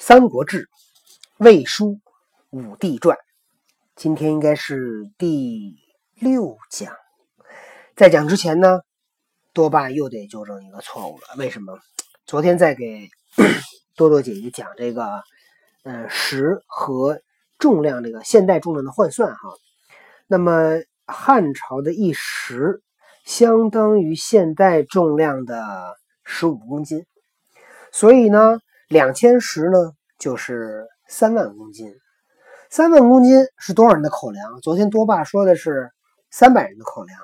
三国志》《魏书》《武帝传》，今天应该是第六讲。在讲之前呢，多半又得纠正一个错误了。为什么？昨天在给 多多姐姐讲这个，嗯，时和重量这个现代重量的换算哈。那么汉朝的一石相当于现代重量的十五公斤，所以呢。两千石呢，就是三万公斤。三万公斤是多少人的口粮？昨天多爸说的是三百人的口粮，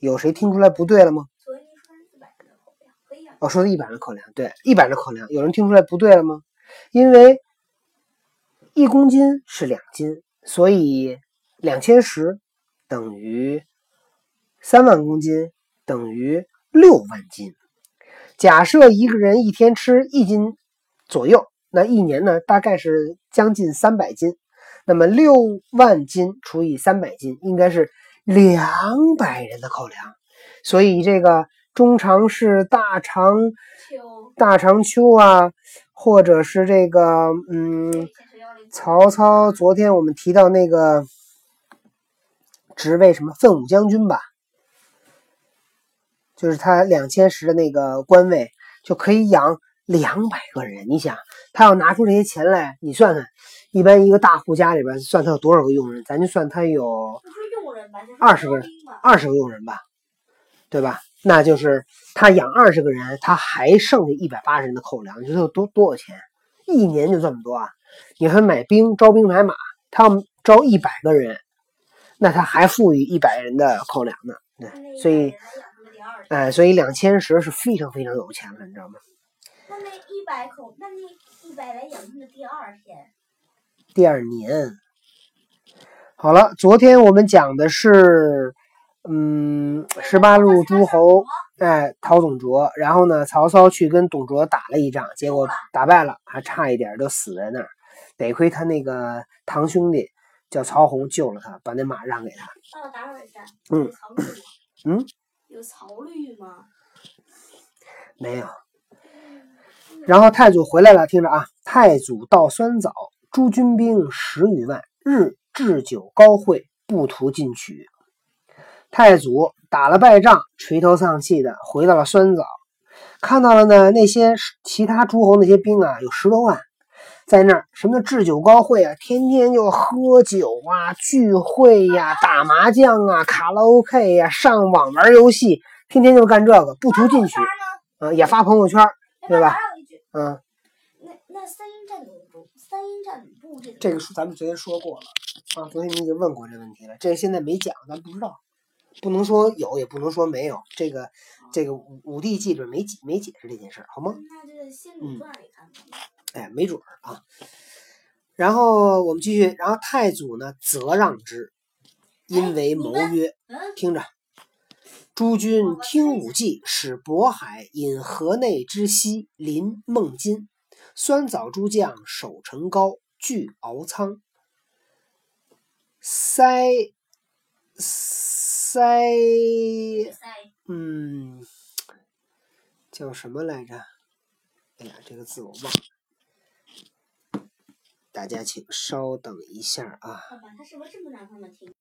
有谁听出来不对了吗？昨天说四百人的口粮，可以啊。我说的一百人的口粮，对，一百人的口粮，有人听出来不对了吗？因为一公斤是两斤，所以两千石等于三万公斤等于六万斤。假设一个人一天吃一斤。左右，那一年呢，大概是将近三百斤。那么六万斤除以三百斤，应该是两百人的口粮。所以这个中长氏、大长、大长秋啊，或者是这个嗯，曹操昨天我们提到那个职位什么奋武将军吧，就是他两千石的那个官位，就可以养。两百个人，你想他要拿出这些钱来，你算算，一般一个大户家里边算他有多少个佣人，咱就算他有二十个，二十个佣人吧，对吧？那就是他养二十个人，他还剩下一百八十人的口粮，你说有多多少钱？一年就这么多啊！你还买兵招兵买马，他要招一百个人，那他还富裕一百人的口粮呢。对，所以，哎，所以两千石是非常非常有钱了，你知道吗？那一百口，那那一百来养的第二天，第二年。好了，昨天我们讲的是，嗯，十八路诸侯，哎，讨董卓。然后呢，曹操去跟董卓打了一仗，结果打败了，还差一点就死在那儿。得亏他那个堂兄弟叫曹洪救了他，把那马让给他。哦，打会儿下。嗯。嗯。有曹绿吗？没有。然后太祖回来了，听着啊，太祖到酸枣，诸军兵十余万，日置酒高会，不图进取。太祖打了败仗，垂头丧气的回到了酸枣，看到了呢那些其他诸侯那些兵啊，有十多万，在那儿什么置酒高会啊，天天就喝酒啊，聚会呀，打麻将啊，卡拉 OK 呀，上网玩游戏，天天就干这个，不图进取，啊，也发朋友圈，对吧？嗯，那那三英战吕布，三英战吕布这个这个书咱们昨天说过了啊，昨天你已经问过这问题了，这个现在没讲，咱不知道，不能说有，也不能说没有，这个这个武武帝记里没解没解释这件事，好吗？那就在《新鲁传》里看。哎，没准儿啊。然后我们继续，然后太祖呢则让之，因为谋曰：“听着。”诸君听武计，使渤海引河内之西临孟津，酸枣诸将守城高，据敖仓。塞塞，嗯，叫什么来着？哎呀，这个字我忘了。大家请稍等一下啊。爸爸，他是不是这么让他们听？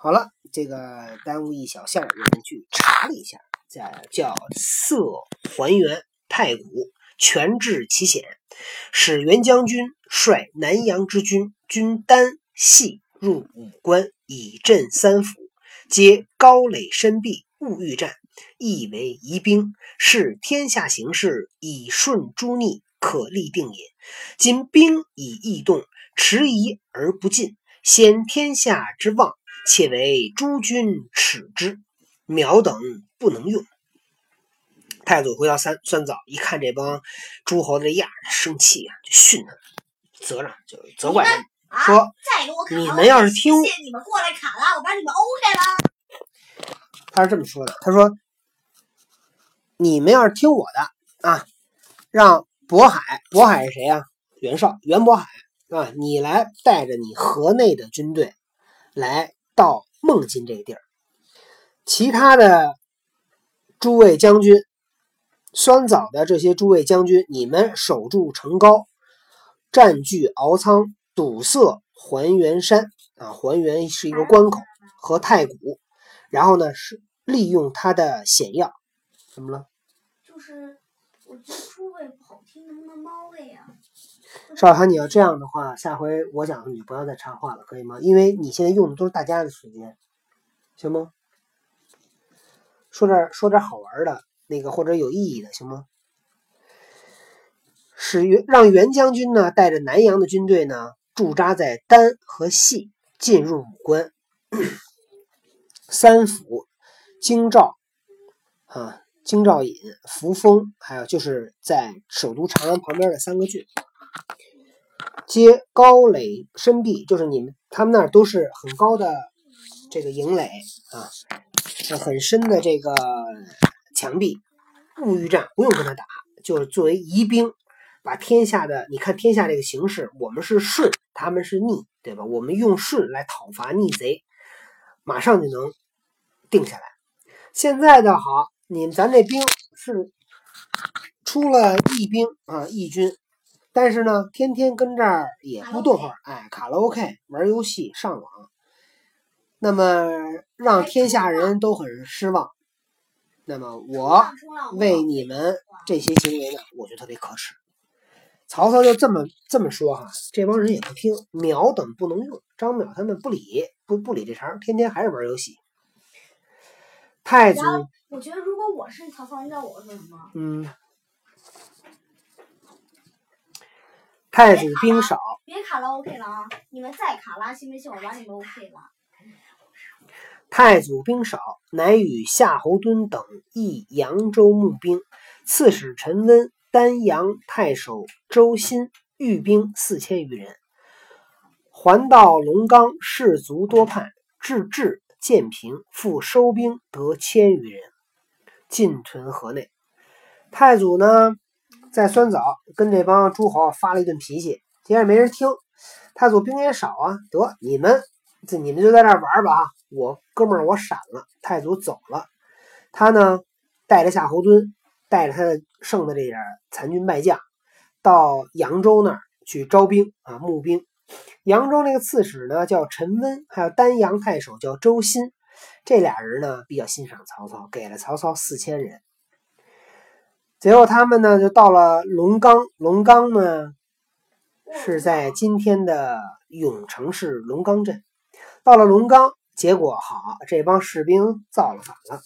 好了，这个耽误一小下，我们去查了一下，在叫色还原太古，权治其险，使元将军率南阳之军，军单细入五关，以镇三府，皆高垒深壁，勿欲战，亦为疑兵。视天下形势，以顺诸逆，可立定也。今兵以易动，迟疑而不进，先天下之望。且为诸君耻之，苗等不能用。太祖回到三酸枣，一看这帮诸侯的样生气啊，就训他们，责让，就责怪他们，说：“你们要是听，你们过来砍了，我把你们 OK 了。”他是这么说的：“他说，你们要是听我的啊，让渤海，渤海是谁呀？袁绍，袁渤海啊，你来带着你河内的军队来。”到孟津这个地儿，其他的诸位将军酸枣的这些诸位将军，你们守住城高，占据敖仓，堵塞还原山啊，还原是一个关口和太谷，然后呢是利用它的险要，怎么了？就是我觉得诸位不好听，能不能猫味啊？少涵，你要这样的话，下回我讲你不要再插话了，可以吗？因为你现在用的都是大家的时间，行吗？说点说点好玩的，那个或者有意义的，行吗？使元让袁将军呢带着南阳的军队呢驻扎在丹和细，进入武关、三府、京兆啊、京兆尹、扶风，还有就是在首都长安旁边的三个郡。接高垒深壁，就是你们他们那儿都是很高的这个营垒啊，很深的这个墙壁，物欲战，不用跟他打，就是作为疑兵，把天下的你看天下这个形势，我们是顺，他们是逆，对吧？我们用顺来讨伐逆贼，马上就能定下来。现在的好，你们咱这兵是出了义兵啊，义军。但是呢，天天跟这儿也不动会儿，哎，卡拉 OK 玩游戏上网，那么让天下人都很失望。那么我为你们这些行为呢，我觉得特别可耻。曹操就这么这么说哈，这帮人也不听，秒等不能用，张淼他们不理，不不理这茬，天天还是玩游戏。太祖，我觉得如果我是曹操，你知道我会说什么？嗯。太祖兵少，别卡了 OK 了啊！你们再卡拉信不信我把你们 OK 了？太祖兵少，乃与夏侯惇等议扬州募兵。刺史陈温、丹阳太守周新御兵四千余人，还到龙冈，士卒多叛，至至建平，复收兵得千余人，进屯河内。太祖呢？在酸枣跟这帮诸侯发了一顿脾气，接着没人听。太祖兵也少啊，得你们这你们就在这玩吧啊！我哥们儿我闪了，太祖走了。他呢带着夏侯惇，带着他的剩的这点残军败将，到扬州那儿去招兵啊募兵。扬州那个刺史呢叫陈温，还有丹阳太守叫周新，这俩人呢比较欣赏曹操，给了曹操四千人。结果他们呢，就到了龙冈。龙冈呢，是在今天的永城市龙冈镇。到了龙冈，结果好，这帮士兵造了反了。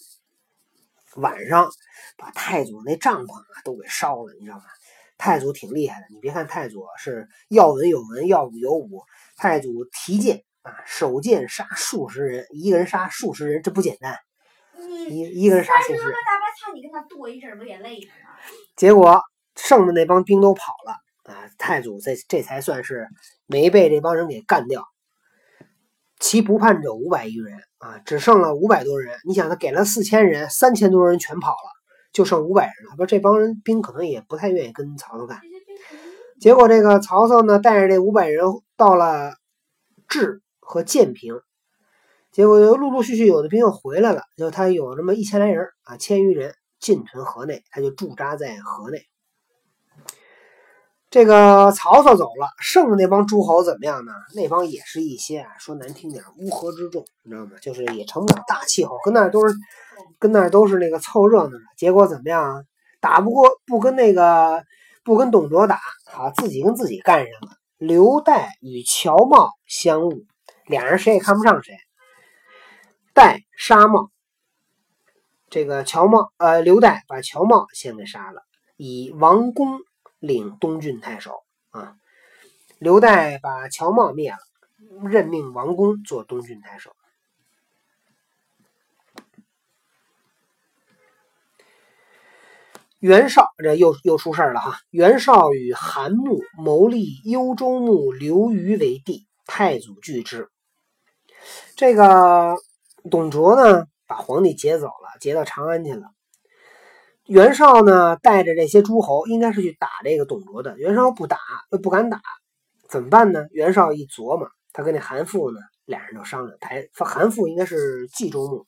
晚上把太祖那帐篷啊都给烧了，你知道吗？太祖挺厉害的，你别看太祖是要文有文，要武有武。太祖提剑啊，手剑杀数十人，一个人杀数十人，这不简单。一一个人杀数十人。你跟他剁一阵不也累吗？结果剩的那帮兵都跑了啊！太祖这这才算是没被这帮人给干掉。其不叛者五百余人啊，只剩了五百多人。你想，他给了四千人，三千多人全跑了，就剩五百人了。不，这帮人兵可能也不太愿意跟曹操干。结果这个曹操呢，带着这五百人到了治和建平。结果又陆陆续续有的兵又回来了，就他有这么一千来人啊，千余人进屯河内，他就驻扎在河内。这个曹操走了，剩的那帮诸侯怎么样呢？那帮也是一些啊，说难听点，乌合之众，你知道吗？就是也成不了大气候，跟那都是跟那都是那个凑热闹的。结果怎么样啊？打不过，不跟那个不跟董卓打，好自己跟自己干上了。刘岱与乔瑁相误，俩人谁也看不上谁。代杀茂，这个乔瑁，呃，刘岱把乔瑁先给杀了，以王公领东郡太守啊。刘岱把乔瑁灭了，任命王公做东郡太守。袁绍这又又出事了哈！袁绍与韩穆谋立幽州牧刘虞为帝，太祖拒之。这个。董卓呢，把皇帝劫走了，劫到长安去了。袁绍呢，带着这些诸侯，应该是去打这个董卓的。袁绍不打，又不敢打，怎么办呢？袁绍一琢磨，他跟那韩馥呢，俩人就商量。台韩馥应该是冀州牧，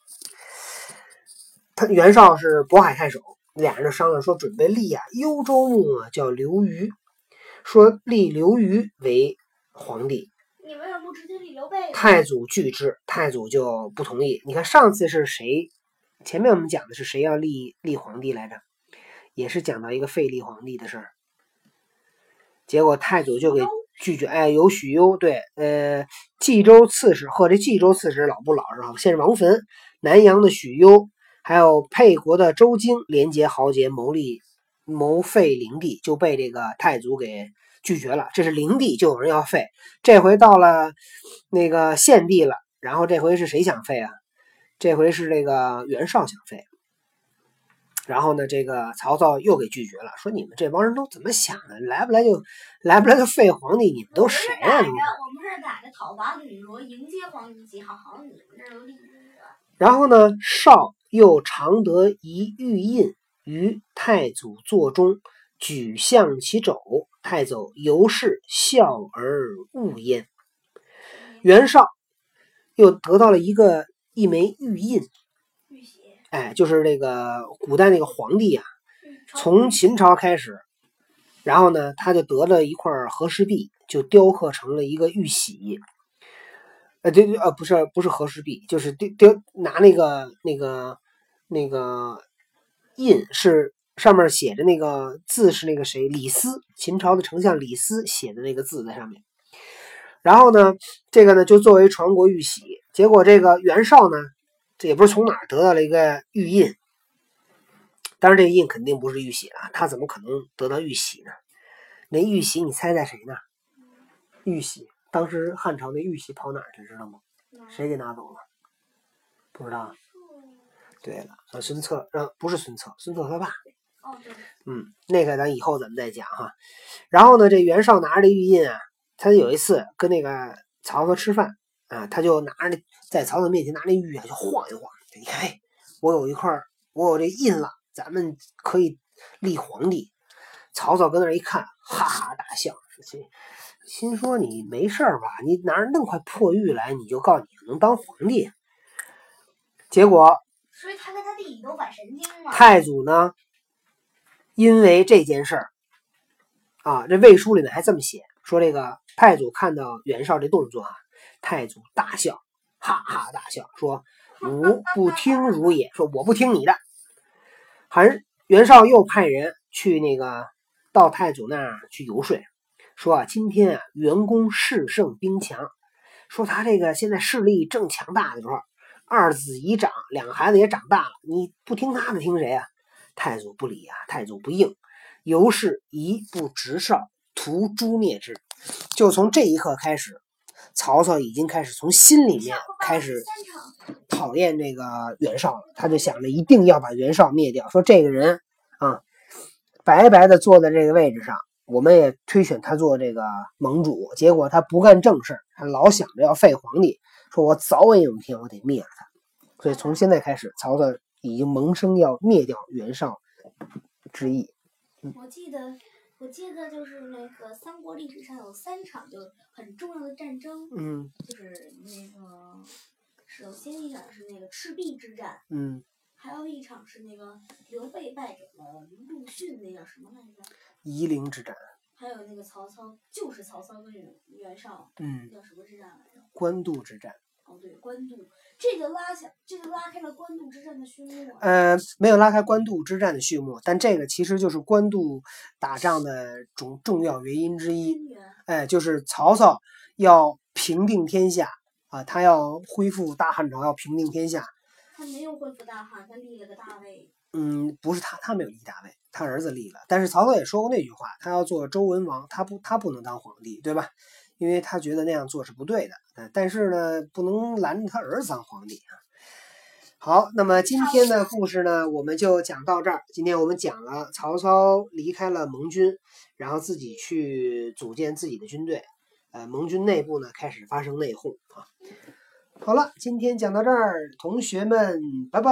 他袁绍是渤海太守，俩人就商量说，准备立啊幽州牧啊叫刘虞，说立刘虞为皇帝。你为什么不直接立刘备？太祖拒之，太祖就不同意。你看上次是谁？前面我们讲的是谁要立立皇帝来着？也是讲到一个废立皇帝的事儿，结果太祖就给拒绝。哎，有许攸，对，呃，冀州刺史和这冀州刺史老不老实啊？现在王坟，南阳的许攸，还有沛国的周京，联结豪杰谋立谋废灵帝，就被这个太祖给拒绝了。这是灵帝，就有人要废。这回到了那个献帝了，然后这回是谁想废啊？这回是这个袁绍想废。然后呢，这个曹操又给拒绝了，说你们这帮人都怎么想的？来不来就来不来就废皇帝？你们都谁呀、你们？我们是打着讨伐吕罗迎接皇帝旗号，好你们这都立。然后呢，绍又常得一玉印于太祖座中，举向其肘，太祖尤是笑而勿焉。袁绍又得到了一个一枚玉印，哎，就是那个古代那个皇帝啊，从秦朝开始，然后呢，他就得了一块和氏璧，就雕刻成了一个玉玺。呃，对对，呃，不是不是和氏璧，就是雕雕拿那个那个那个印是上面写着那个字是那个谁李斯，秦朝的丞相李斯写的那个字在上面。然后呢，这个呢就作为传国玉玺。结果这个袁绍呢，这也不是从哪儿得到了一个玉印，当然这个印肯定不是玉玺啊，他怎么可能得到玉玺呢？那玉玺你猜在谁呢？玉玺，当时汉朝那玉玺跑哪儿去知道吗？谁给拿走了？不知道。对了，让孙策让不是孙策，孙策他爸。哦，对，嗯，那个咱以后咱们再讲哈。然后呢，这袁绍拿着这玉印啊，他有一次跟那个曹操吃饭啊，他就拿着那在曹操面前拿那玉啊就晃一晃，你看，哎，我有一块，我有这印了，咱们可以立皇帝。曹操跟那一看，哈哈大笑，心心说你没事吧？你拿着那么块破玉来，你就告诉你能当皇帝？结果所以他跟他弟弟都犯神经了。太祖呢，因为这件事儿啊，这魏书里呢还这么写，说这个太祖看到袁绍这动作啊，太祖大笑，哈哈大笑，说：“吾不听汝也。”说我不听你的。还袁绍又派人去那个到太祖那儿去游说，说啊，今天啊，袁公势胜兵强，说他这个现在势力正强大的时候。二子已长，两个孩子也长大了，你不听他的，听谁啊？太祖不理啊，太祖不应，由是一不直少，图诛灭之。就从这一刻开始，曹操已经开始从心里面开始讨厌这个袁绍了。他就想着一定要把袁绍灭掉，说这个人啊，白白的坐在这个位置上，我们也推选他做这个盟主，结果他不干正事，他老想着要废皇帝。说我早晚有一天我得灭了他，所以从现在开始，曹操已经萌生要灭掉袁绍之意。我记得，我记得就是那个三国历史上有三场就很重要的战争，嗯就是那个首先一场是那个赤壁之战，嗯，还有一场是那个刘备败给了陆逊，那叫什么来着？夷陵之战，还有那个曹操，就是曹操跟袁袁绍，嗯，叫什么之战来着？官渡之战。哦，对，官渡，这个拉下，这个拉开了官渡之战的序幕啊。呃，没有拉开官渡之战的序幕，但这个其实就是官渡打仗的重重要原因之一。哎，就是曹操要平定天下啊，他要恢复大汉朝，要平定天下。他没有恢复大汉，他立了个大魏。嗯，不是他，他没有立大位，他儿子立了。但是曹操也说过那句话，他要做周文王，他不，他不能当皇帝，对吧？因为他觉得那样做是不对的。但是呢，不能拦着他儿子当皇帝啊。好，那么今天的故事呢，我们就讲到这儿。今天我们讲了曹操离开了盟军，然后自己去组建自己的军队，呃，盟军内部呢开始发生内讧啊。好了，今天讲到这儿，同学们，拜拜。